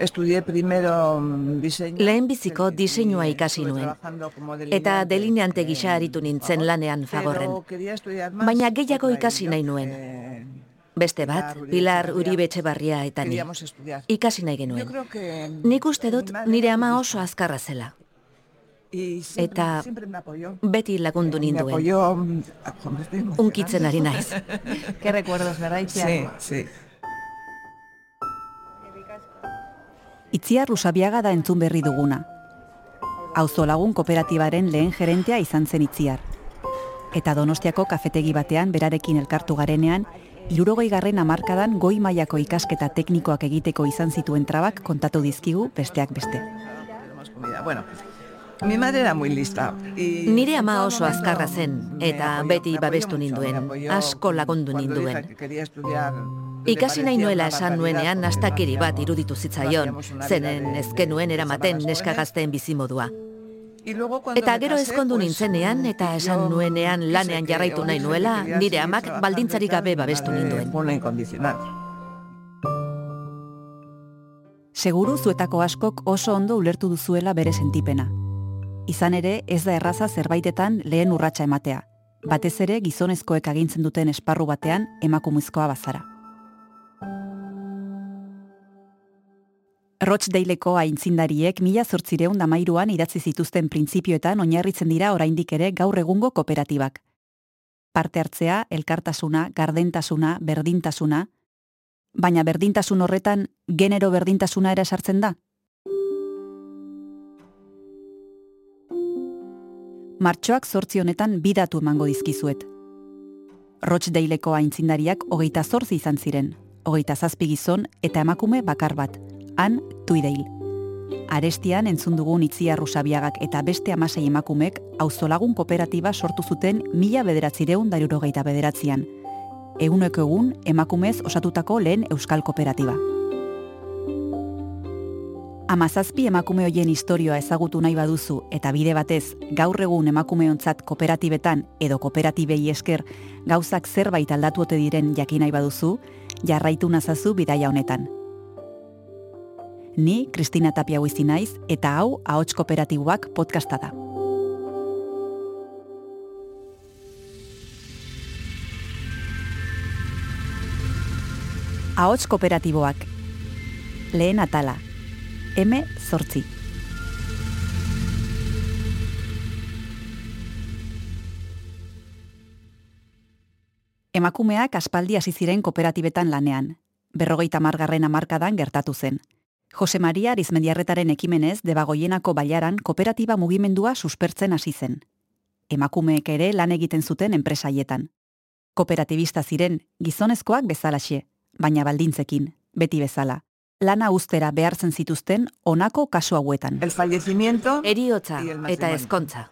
Estudié primero mm, diseño. Lehenbiziko diseinua ikasi nuen. Eta delineante gisa aritu nintzen lanean fagorren. Baina gehiago ikasi nahi nuen. Beste bat, Pilar Uribe Etxebarria eta ni. Ikasi nahi genuen. Nik uste dut nire ama oso azkarra zela. Eta beti lagundu ninduen. Unkitzen ari naiz. Ke recuerdos, verdad? Sí, sí. Itziar Rusabiaga da entzun berri duguna. Auzo lagun kooperatibaren lehen gerentea izan zen Itziar. Eta Donostiako kafetegi batean berarekin elkartu garenean, irurogei garren amarkadan goi mailako ikasketa teknikoak egiteko izan zituen trabak kontatu dizkigu besteak beste. Bueno, mi madre era muy lista. Y... Nire ama oso azkarra zen, eta beti babestu ninduen, asko lagundu ninduen. Ikasi nahi nuela esan nuenean astakiri bat iruditu zitzaion, zenen ezkenuen eramaten neska gazteen bizimodua. Eta gero ezkondu nintzenean eta esan nuenean lanean jarraitu nahi nuela, nire amak baldintzarik gabe babestu ninduen. Seguru zuetako askok oso ondo ulertu duzuela bere sentipena. Izan ere, ez da erraza zerbaitetan lehen urratsa ematea. Batez ere gizonezkoek agintzen duten esparru batean emakumezkoa bazara. Rochdaleko aintzindariek mila zortzireun damairuan idatzi zituzten printzipioetan oinarritzen dira oraindik ere gaur egungo kooperatibak. Parte hartzea, elkartasuna, gardentasuna, berdintasuna, baina berdintasun horretan genero berdintasuna ere sartzen da? Martxoak zortzi honetan bidatu emango dizkizuet. Rochdaleko aintzindariak hogeita zortzi izan ziren, hogeita zazpi gizon eta emakume bakar bat, han tuideil. Arestian entzun dugun itzia rusabiagak eta beste amasei emakumek auzolagun kooperatiba sortu zuten mila bederatzireun darurogeita bederatzean. Eguneko egun emakumez osatutako lehen euskal kooperatiba. Amazazpi emakume hoien historioa ezagutu nahi baduzu eta bide batez gaur egun emakumeontzat kooperatibetan edo kooperatibei esker gauzak zerbait aldatu ote diren jakin nahi baduzu, jarraitu nazazu bidaia honetan. Ni Kristina Tapia Huizi naiz eta hau Ahots Kooperatiboak podcasta da. Ahots Kooperatiboak. Lehen atala. M zortzi. Emakumeak aspaldi hasi ziren kooperatibetan lanean. Berrogeita margarren amarkadan gertatu zen. Jose Maria Arizmendiarretaren ekimenez debagoienako baiaran kooperatiba mugimendua suspertzen hasi zen. Emakumeek ere lan egiten zuten enpresaietan. Kooperatibista ziren gizonezkoak bezalaxe, baina baldintzekin, beti bezala. Lana ustera behartzen zituzten honako kasu hauetan. El fallecimiento Eriotza eta ezkontza.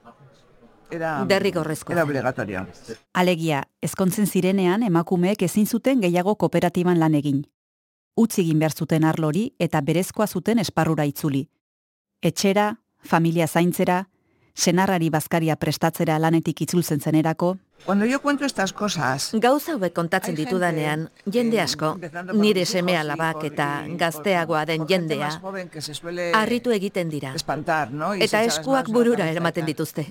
era, Derrigorrezkoa era zen. obligatorio. Alegia, ezkontzen zirenean emakumeek ezin zuten gehiago kooperatiban lan egin. Utzi egin behar zuten arlori eta berezkoa zuten esparrura itzuli. Etxera, familia zaintzera, senarrari bazkaria prestatzera lanetik itzultzen zenerako, Cuando yo cuento estas cosas, Gauza hauek kontatzen ditudanean, jende asko, nire seme alabak eta gazteagoa den jendea, harritu egiten dira. espantar, ¿no? Eta eskuak burura eramaten tal. dituzte.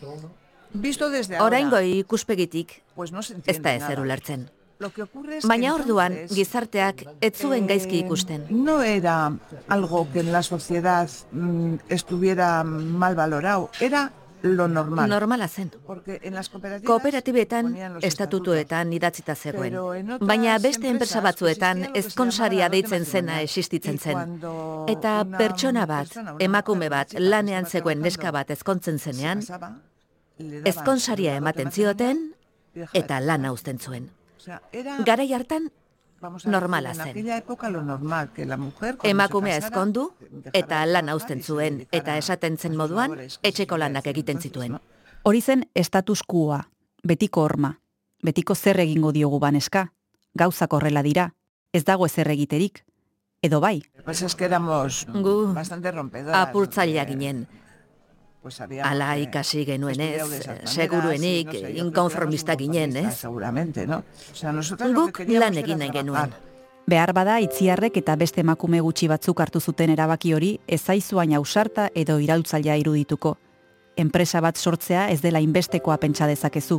Visto desde ahora, Oraingo ikuspegitik, pues no se ez da ezer ulertzen. Baina orduan, gizarteak ez zuen eh, gaizki ikusten. No era algo que en la sociedad mm, estuviera mal valorado, era lo normal. Normala zen. Kooperatibetan, estatutuetan idatzita zegoen. Baina beste enpresa batzuetan ezkonsaria deitzen zena existitzen zen. Eta pertsona bat, emakume bat, lanean zegoen neska bat ezkontzen zenean, ezkonsaria ematen zioten eta de lan trabajar. uzten zuen. Sea, era, Garai hartan, vamos a normala zen. aquella época lo normal, que la mujer emakumea ezkondu eta de lan se zuen eta esaten zen moduan etxeko lanak egiten zituen. hori zen status quoa, betiko horma, betiko zer egingo diogu baneska, gauzak horrela dira, ez dago ezer egiterik, edo bai, pasa es que éramos Gu bastante rompedoras. apurtzailea ginen. Pues habíamos, Ala eh, ikasi genuenez, maneras, seguruenik inkonformista ginen, ez? Seguramente, ¿no? O sea, nosotros Guk lan egin nahi genuen. Behar bada itziarrek eta beste emakume gutxi batzuk hartu zuten erabaki hori ezaizuain ausarta edo irautzailea irudituko. Enpresa bat sortzea ez dela inbestekoa pentsa dezakezu.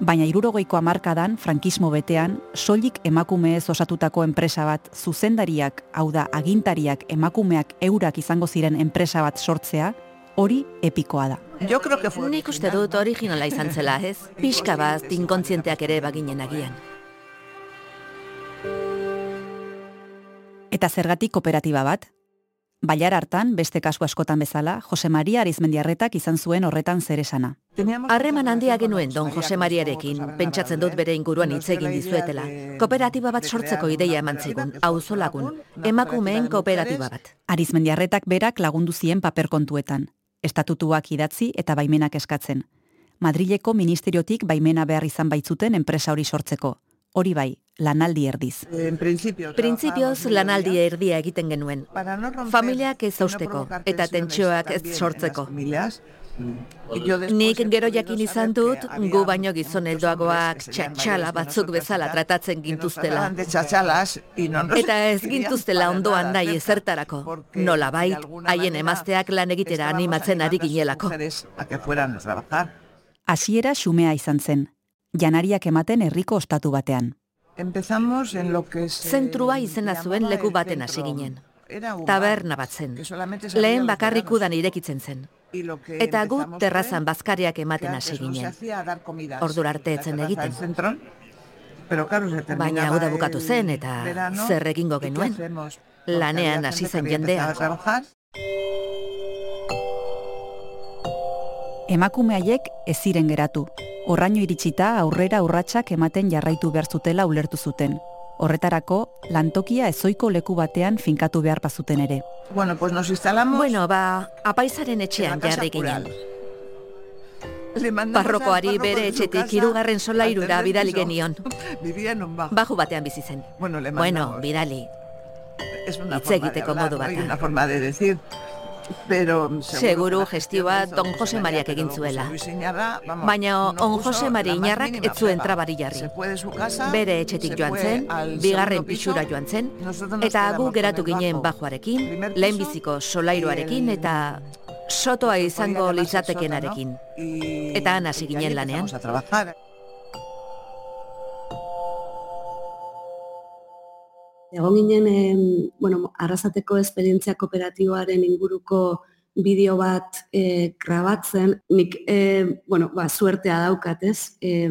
Baina irurogeiko amarkadan, frankismo betean, soilik emakumeez osatutako enpresa bat zuzendariak, hau da agintariak emakumeak eurak izango ziren enpresa bat sortzea, hori epikoa da. Jo creo que fue Nik uste dut originala izan zela, ez? Pixka bat inkontzienteak ere baginen agian. Eta zergatik kooperatiba bat? Baiar hartan, beste kasu askotan bezala, Jose Maria Arizmendiarretak izan zuen horretan zer esana. Harreman handia genuen don Jose Mariarekin, pentsatzen dut bere inguruan hitz egin dizuetela. Kooperatiba bat sortzeko ideia eman zigun, auzolagun, emakumeen kooperatiba bat. Arizmendiarretak berak lagundu zien paper kontuetan estatutuak idatzi eta baimenak eskatzen. Madrileko ministeriotik baimena behar izan baitzuten enpresa hori sortzeko. Hori bai, lanaldi erdiz. En Printzipioz lanaldi erdia egiten genuen. Familiak ez zausteko eta tentsioak ez sortzeko. Nik gero jakin izan dut, gu baino gizon helduagoak txatxala batzuk bezala tratatzen gintuztela. Eta ez gintuztela ondoan nahi ezertarako. Nola bai, haien emazteak lan egitera animatzen ari ginelako. Hasiera xumea izan zen, janariak ematen herriko ostatu batean. Zentrua izena zuen leku baten hasi ginen. Taberna bat zen. Lehen bakarrikudan irekitzen zen. Eta gu terrazan bazkariak ematen hasi ginen. Ordura arte etzen egiten. Baina hau da bukatu zen eta zer egingo genuen. Lanean hasi zen jendea. Emakume haiek ez ziren geratu. Orraino iritsita aurrera urratsak ematen jarraitu behar zutela ulertu zuten horretarako lantokia ezoiko leku batean finkatu behar pazuten ere. Bueno, pues nos instalamos... Bueno, ba, apaizaren etxean jarri ginen. Parrokoari bere etxetik irugarren solairura bidali genion. Baju batean bizi zen. Bueno, bueno bidali. Hitz egiteko modu bat. Una forma de decir. Pero seguru gestioa Don Jose Mariak egin zuela. Baina On Jose Mari inarrak ez zuen trabari jarri. Bere etxetik joan zen, bigarren pixura joan zen, eta gu geratu ginen bajoarekin, lehenbiziko solairuarekin eta sotoa izango litzatekenarekin. Eta hasi ginen lanean. Egon ginen, bueno, arrasateko esperientzia kooperatiboaren inguruko bideo bat eh, grabatzen, nik, eh, bueno, ba, suertea daukat, ez? Eh,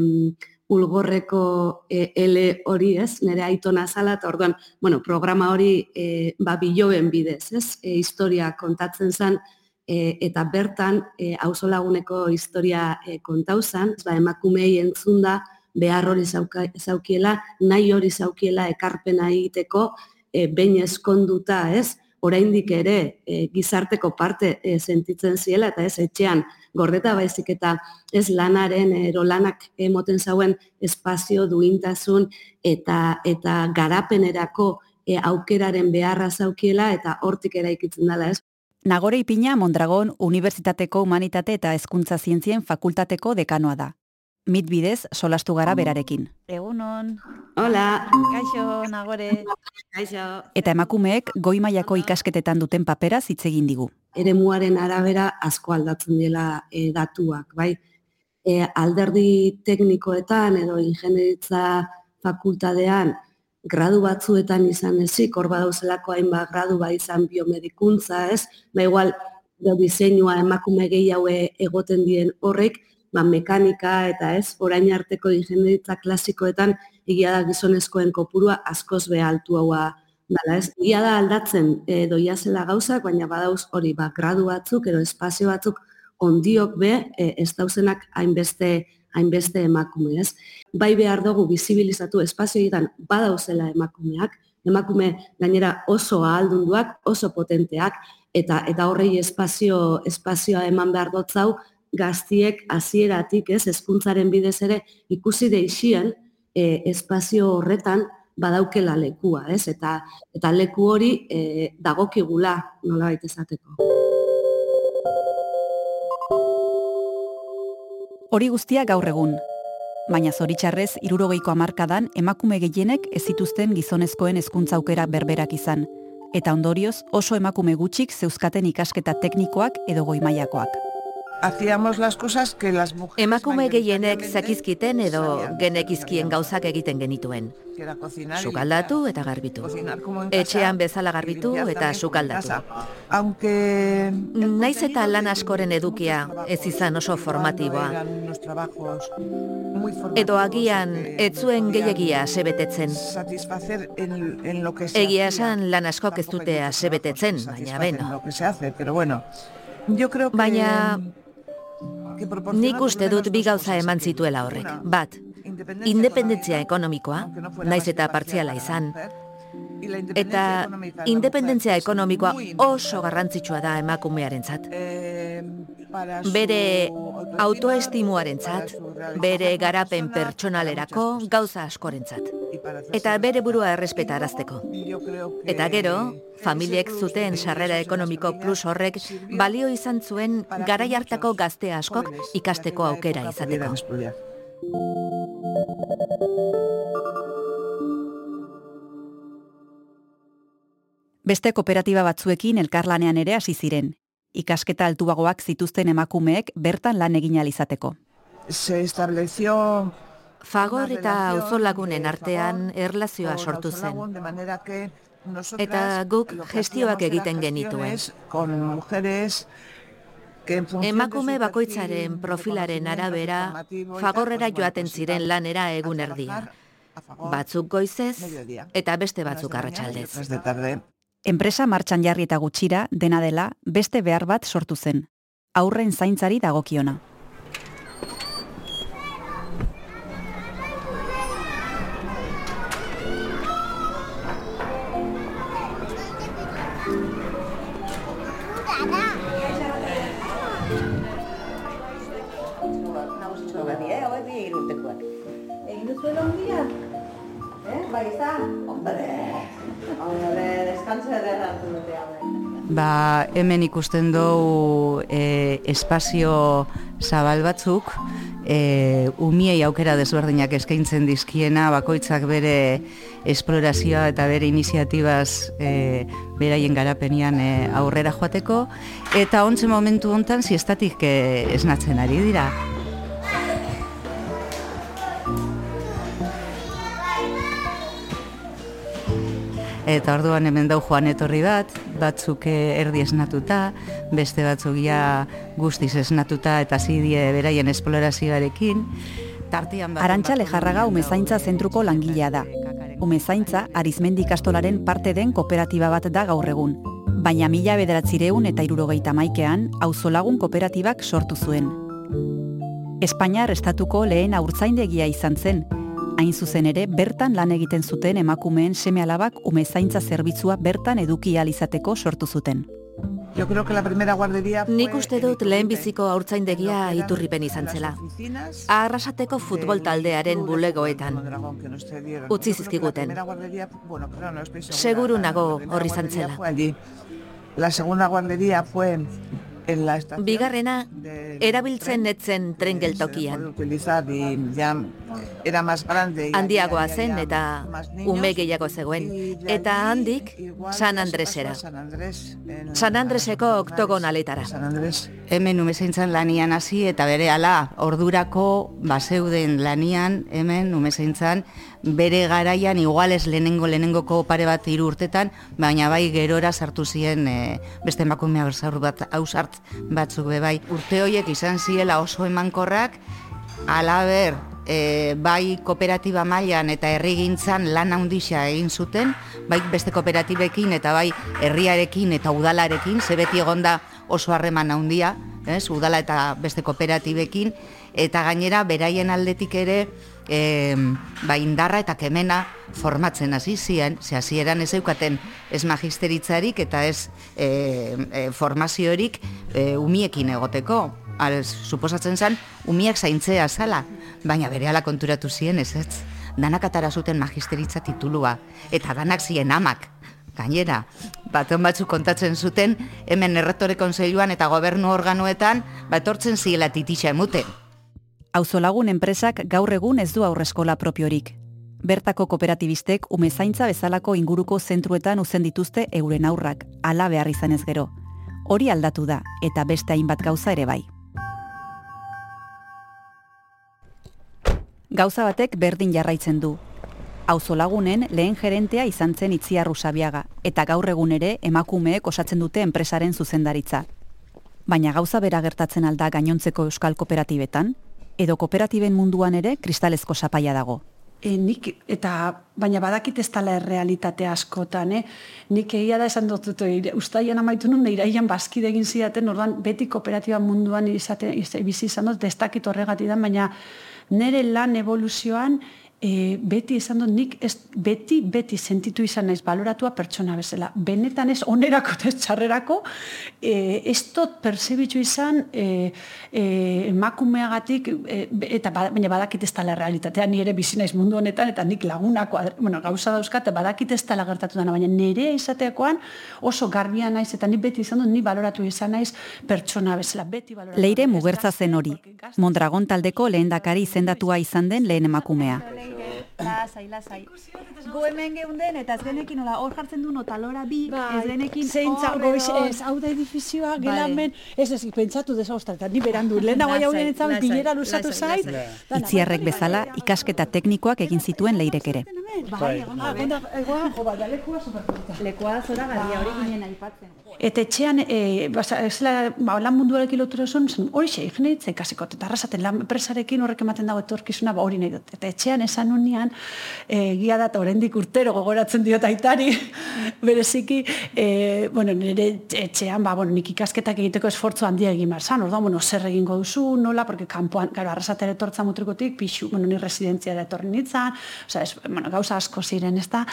ulgorreko eh, L hori, ez? Nere aitona zala, eta orduan, bueno, programa hori eh, ba, biloen bidez, ez? E, historia kontatzen zen, e, eta bertan, e, laguneko historia e, kontauzan, ba, emakumei entzunda, behar hori zaukiela, nahi hori zaukiela ekarpena egiteko, e, behin eskonduta, ez? oraindik ere e, gizarteko parte e, sentitzen ziela eta ez etxean gordeta baizik eta ez lanaren ero lanak emoten zauen espazio duintasun eta eta garapenerako e, aukeraren beharra zaukiela eta hortik eraikitzen dela, ez? Nagore Ipina Mondragon Unibertsitateko Humanitate eta Hezkuntza Zientzien Fakultateko dekanoa da mit bidez solastu gara berarekin. Egunon. Hola. Kaixo, nagore. Kaixo. Eta emakumeek goi mailako ikasketetan duten papera hitz egin digu. Eremuaren arabera asko aldatzen dela e, datuak, bai? E, alderdi teknikoetan edo ingenieritza fakultadean gradu batzuetan izan ezik, hor badauzelako hainbat gradu bai izan biomedikuntza, ez? Ba igual, diseinua emakume gehiago egoten dien horrek, ba, mekanika eta ez, orain arteko ingenieritza klasikoetan egia da gizonezkoen kopurua askoz be altu haua dala, ez? Egia da aldatzen e, doia zela gauzak, baina badauz hori ba, gradu batzuk edo espazio batzuk ondiok be e, ez dauzenak hainbeste hainbeste emakume, ez? Bai behar dugu bizibilizatu espazioetan badauzela emakumeak, emakume gainera oso ahaldunduak, oso potenteak, eta eta horrei espazio espazioa eman behar dotzau, gaztiek hasieratik, ez, hezkuntzaren bidez ere ikusi deixien e, espazio horretan badaukela lekua, ez? Eta eta leku hori e, dagokigula nolabait esateko. Hori guztia gaur egun. baina zoritxarrez irurogeiko amarkadan emakume gehienek ez zituzten gizonezkoen hezkuntza aukera berberak izan, eta ondorioz oso emakume gutxik zeuzkaten ikasketa teknikoak edo goimaiakoak hacíamos las cosas que las mujeres Emakume gehienek zakizkiten edo genekizkien gauzak egiten genituen. Sukaldatu eta garbitu. Etxean bezala garbitu eta sukaldatu. Aunque naiz eta lan askoren edukia ez izan oso formatiboa. Edo agian ez zuen gehiagia sebetetzen. Egia esan lan askok ez dute sebetetzen, baina beno. Baina Nik uste dut bi gauza eman zituela horrek. Bat, independentzia ekonomikoa, naiz eta partziala izan, eta independentzia ekonomikoa oso garrantzitsua da emakumearentzat. Bere autoestimuarentzat, bere garapen pertsonalerako gauza askorentzat eta bere burua errespeta arazteko. Eta gero, familiek zuten sarrera ekonomiko plus horrek balio izan zuen garai hartako gazte askok ikasteko aukera izateko. Beste kooperatiba batzuekin elkarlanean ere hasi ziren. Ikasketa altuagoak zituzten emakumeek bertan lan egin alizateko. Se estableció Fagor eta auzolagunen artean erlazioa sortu zen. Eta guk gestioak egiten genituen. Emakume bakoitzaren profilaren arabera, fagorrera joaten ziren lanera egun erdia. Batzuk goizez eta beste batzuk arratsaldez. Enpresa martxan jarri eta gutxira, dena dela, beste behar bat sortu zen. Aurren zaintzari dagokiona. Hemen ikusten dugu e, espazio zabal batzuk, e, umiei aukera desberdinak eskaintzen dizkiena, bakoitzak bere esplorazioa eta bere iniziatibaz e, beraien garapenian e, aurrera joateko, eta ontze momentu hontan ziestatik e, esnatzen ari dira. Eta orduan hemen dau joan etorri bat, batzuk eh, erdi esnatuta, beste batzuk ja guztiz esnatuta eta zidie beraien esplorazioarekin. Tartian Arantxa jarraga umezaintza zentruko langilea da. Umezaintza arizmendi kastolaren parte den kooperatiba bat da gaur egun. Baina mila bederatzireun eta irurogeita maikean, auzolagun kooperatibak sortu zuen. Espainiar estatuko lehen aurtzaindegia izan zen, Hain zuzen ere, bertan lan egiten zuten emakumeen seme alabak umezaintza zerbitzua bertan eduki izateko sortu zuten. Yo creo que la primera guardería Nik uste dut lehenbiziko haurtzaindegia iturripen izan zela. Arrasateko futbol taldearen bulegoetan. Utzi zizkiguten. Seguru nago horri zantzela. La segunda guardería fue Bigarrena, erabiltzen netzen tren geltokian. Handiagoa zen eta ume gehiago zegoen. Eta handik, San Andresera. San Andreseko oktogonaletara. Hemen umezeintzan lanian hasi eta bere ala ordurako baseuden lanian hemen umezeintzan bere garaian iguales lehenengo lehenengoko pare bat hiru urtetan, baina bai gerora sartu ziren e, beste emakumea berzaur bat ausart batzuk be bai. Urte horiek izan ziela oso emankorrak, alaber e, bai kooperatiba mailan eta herrigintzan lan handixa egin zuten, bai beste kooperatibekin eta bai herriarekin eta udalarekin, ze beti egonda oso harreman handia, ez, udala eta beste kooperatibekin, eta gainera beraien aldetik ere e, ba, indarra eta kemena formatzen hasi ziren, ze hasieran ez eukaten ez magisteritzarik eta ez e, e, formaziorik e, umiekin egoteko. Al, suposatzen zen, umiak zaintzea zala, baina bere ala konturatu ziren ez ez. Danak atara zuten magisteritza titulua, eta danak ziren amak. Gainera, baton batzuk kontatzen zuten, hemen erretore konseiluan eta gobernu organoetan, batortzen ziela titisa emuten Auzolagun enpresak gaur egun ez du aurreskola propiorik. Bertako kooperatibistek ume zaintza bezalako inguruko zentruetan uzen dituzte euren aurrak, ala behar izan ez gero. Hori aldatu da, eta beste hainbat gauza ere bai. Gauza batek berdin jarraitzen du. Auzolagunen lehen gerentea izan zen itziarru sabiaga, eta gaur egun ere emakumeek osatzen dute enpresaren zuzendaritza. Baina gauza bera gertatzen alda gainontzeko euskal kooperatibetan, edo kooperatiben munduan ere kristalezko sapaia dago. E, nik, eta baina badakit ez tala errealitate askotan, eh? nik egia da esan dut, ustaian amaitu nun, iraian bazkide egin zidaten, orduan beti kooperatiba munduan izate, bizi izan dut, destakit horregatidan, baina nire lan evoluzioan, e, beti esan dut nik ez, beti beti sentitu izan naiz baloratua pertsona bezala. Benetan ez onerako ez txarrerako e, ez dut pertsibitzu izan e, e, emakumeagatik e, eta ba, baina badakit ez tala realitatea ni ere bizi naiz mundu honetan eta nik lagunako bueno, gauza dauzkat badakit ez tala gertatu dana baina nire izateakoan oso garbia naiz eta ni beti izan dut ni baloratu izan naiz pertsona bezala beti baloratu. Leire mugertza zen hori. Mondragon taldeko lehendakari izendatua izan den lehen emakumea. Lasai, lasai. Go hemen geunden eta ez genekin hola hor jartzen du notalora bi, bai. ez genekin zeintza goiz ez hau da edifizioa gelan ben, ez ez pentsatu desaustra eta ni berandu lenda goia honen etzan bilera lusatu zait. Itziarrek bezala ikasketa teknikoak egin zituen leirek ere. Bai, lekua superputa. Lekua zora garia hori ginen aipatzen. Eta etxean eh basa ez la ba, lan munduarekin lotura son hori xe ignitze ikasiko eta arrasaten lan enpresarekin horrek ematen dago etorkizuna ba hori nahi dut. Eta etxean esan unian egia da oraindik urtero gogoratzen diot aitari. Bereziki e, bueno, nire etxean ba, bueno, nik ikasketak egiteko esfortzu handia egin behar zan, orduan, bueno, zer egingo duzu, nola, porque kanpoan, gara, arrasatere etortza mutrikotik, pixu, bueno, ni residentzia da etorri nintzen, oza, es, bueno, gauza asko ziren, ez da,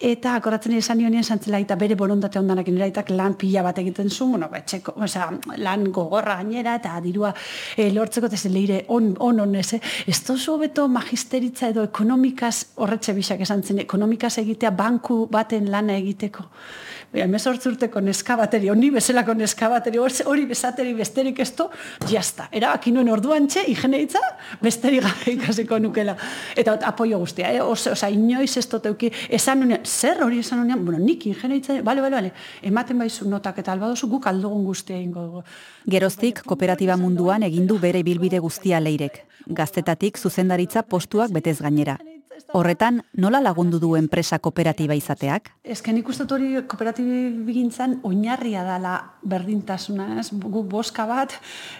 eta akoratzen izan nionien zantzela eta bere borondate ondanak inera lan pila bat egiten zu, bueno, etxeko, oza, lan gogorra gainera, eta dirua e, lortzeko, eta leire on, on, on, ez, ez tozu beto magisteritza edo ekonomikaz, horretxe bisak esan zen, ekonomikaz egitea banku baten lana egiteko. Baina, mesortz urteko neska bateri, honi bezalako neska bateri, hori bezateri besterik esto, jazta. Era, akinuen orduan txe, igeneitza, besterik gabe ikasiko nukela. Eta apoio guztia, eh? Osa, osa inoiz ez toteuki, esan unean, zer hori esan unean, bueno, nik igeneitza, bale, bale, bale, ematen baizu notak eta albadozu guk aldugun guztia ingo dugu. Geroztik, kooperatiba munduan egindu bere bilbide guztia leirek. Gaztetatik zuzendaritza postuak betez gainera. Horretan, nola lagundu du enpresa kooperatiba izateak? Ezken ikustot hori kooperatibigintzan oinarria dala berdintasuna, ez? Gu boska bat,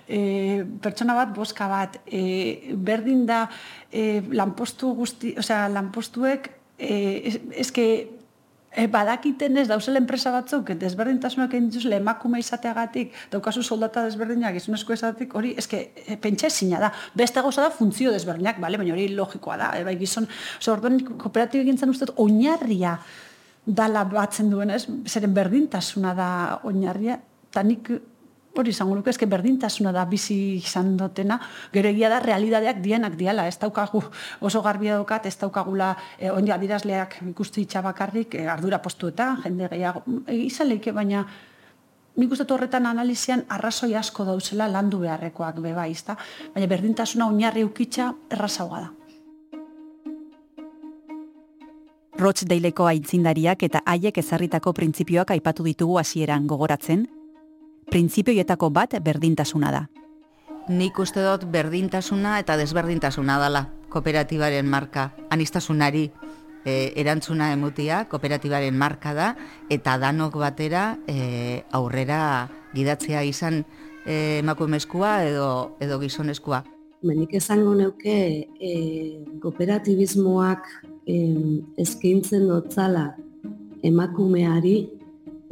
e, pertsona bat boska bat, e, berdin da e, lanpostu guzti, osea, lanpostuek, e, eske E, badakiten ez dauzela enpresa batzuk, desberdintasunak egin dituzle emakume izateagatik, daukazu soldata desberdinak, izunezko izatetik, hori, eske, e, pentsa ezina da. Beste gauza da funtzio desberdinak, bale, baina hori logikoa da. E, bai, gizon, orduan, kooperatibo egintzen uste, oinarria dala batzen duen, ez? Zeren berdintasuna da oinarria, eta nik hori izango nuke, eske berdintasuna da bizi izan dutena, gero egia da realidadeak dienak diala, ez daukagu oso garbia daukat, ez daukagula e, ondi adirazleak ikustu itxabakarrik, e, ardura postu eta jende gehiago, e, izan leike, baina nik uste horretan analizian arrazoi asko dauzela landu beharrekoak beba, izta? baina berdintasuna oinarri ukitza errazagoa da. Rots deileko aintzindariak eta haiek ezarritako printzipioak aipatu ditugu hasieran gogoratzen, printzipioietako bat berdintasuna da. Nik uste dut berdintasuna eta desberdintasuna dela kooperatibaren marka, anistasunari e, erantzuna emutia kooperatibaren marka da, eta danok batera e, aurrera gidatzea izan e, emakumezkoa edo, edo gizonezkoa. Benik esango neuke e, kooperatibismoak e, eskaintzen dotzala emakumeari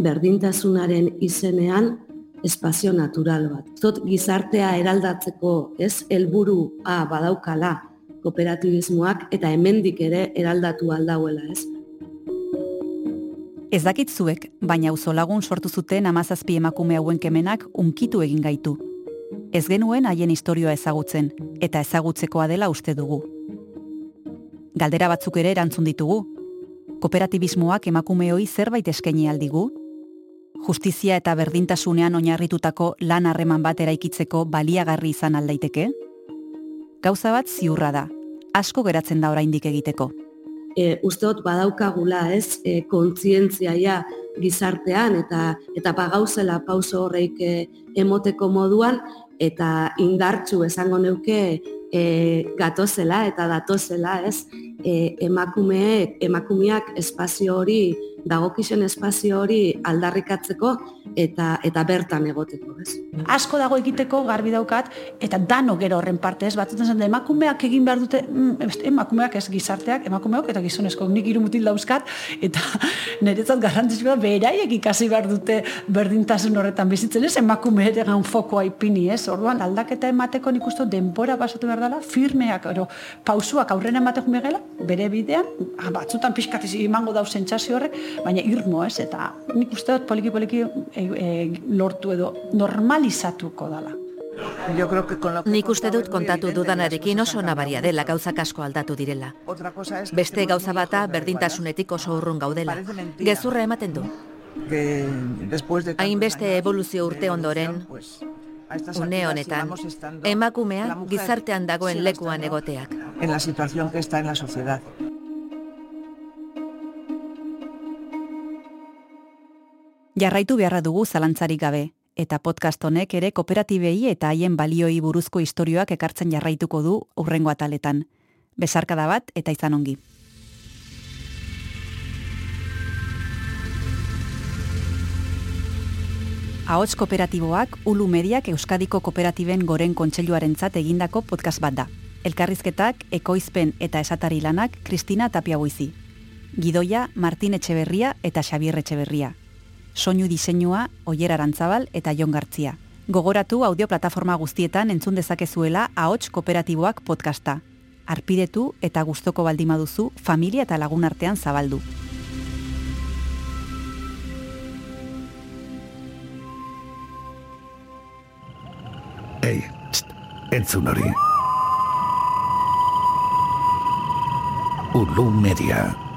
berdintasunaren izenean espazio natural bat. Zot gizartea eraldatzeko, ez, helburua badaukala kooperatibismoak eta hemendik ere eraldatu aldauela, ez. Ez dakit zuek, baina auzolagun sortu zuten amazazpi emakume hauen kemenak unkitu egin gaitu. Ez genuen haien historioa ezagutzen, eta ezagutzekoa dela uste dugu. Galdera batzuk ere erantzun ditugu. Kooperatibismoak emakumeoi zerbait eskaini aldigu, justizia eta berdintasunean oinarritutako lan harreman bat eraikitzeko baliagarri izan aldaiteke? Gauza bat ziurra da, asko geratzen da oraindik egiteko. E, usteot badaukagula ez e, kontzientziaia gizartean eta eta pagauzela pauso horreik e, emoteko moduan eta indartsu esango neuke e, gatozela eta datozela ez e, emakumeek, emakumeak espazio hori dagokixen espazio hori aldarrikatzeko eta eta bertan egoteko, ez? Asko dago egiteko garbi daukat eta dano gero horren parte, ez? Batzuetan zen emakumeak egin behar dute, mm, emakumeak ez gizarteak, emakumeok eta gizonezko nik hiru mutil dauzkat eta niretzat garrantzitsua beraiek ikasi behar dute berdintasun horretan bizitzen, ez? Emakume ere gan fokoa ipini, ez? Orduan aldaketa emateko nik uste denbora pasatu behar dela, firmeak, ero, pausuak aurrena emateko megela, bere bidean, ah, batzutan pixkatiz imango dau sentsazio horrek, baina irmo ez, eta nik uste dut poliki-poliki e, e, lortu edo normalizatuko dala. Yo creo que con lo que Nik uste dut kontatu dudanarekin oso nabaria dela gauzak asko aldatu direla. Beste gauza bata berdintasunetik oso urrun gaudela. Gezurra ematen du. Hainbeste evoluzio urte ondoren, une honetan, emakumea gizartean dagoen lekuan egoteak. En la situación que está en la sociedad. Jarraitu beharra dugu zalantzarik gabe, eta podcast honek ere kooperatibei eta haien balioi buruzko istorioak ekartzen jarraituko du urrengo ataletan. Besarkada bat eta izan ongi. Ahots kooperatiboak Ulu Mediak Euskadiko Kooperatiben Goren Kontseiluarentzat egindako podcast bat da. Elkarrizketak, ekoizpen eta esatari lanak Kristina Tapiaguizi. Gidoia Martin Etxeberria eta Xabier Etxeberria soinu diseinua Oier Arantzabal eta Jon Gartzia. Gogoratu audio plataforma guztietan entzun dezakezuela Ahots Kooperatiboak podcasta. Arpidetu eta gustoko baldima duzu familia eta lagun artean zabaldu. Ei, entzun hori. Ulu Media.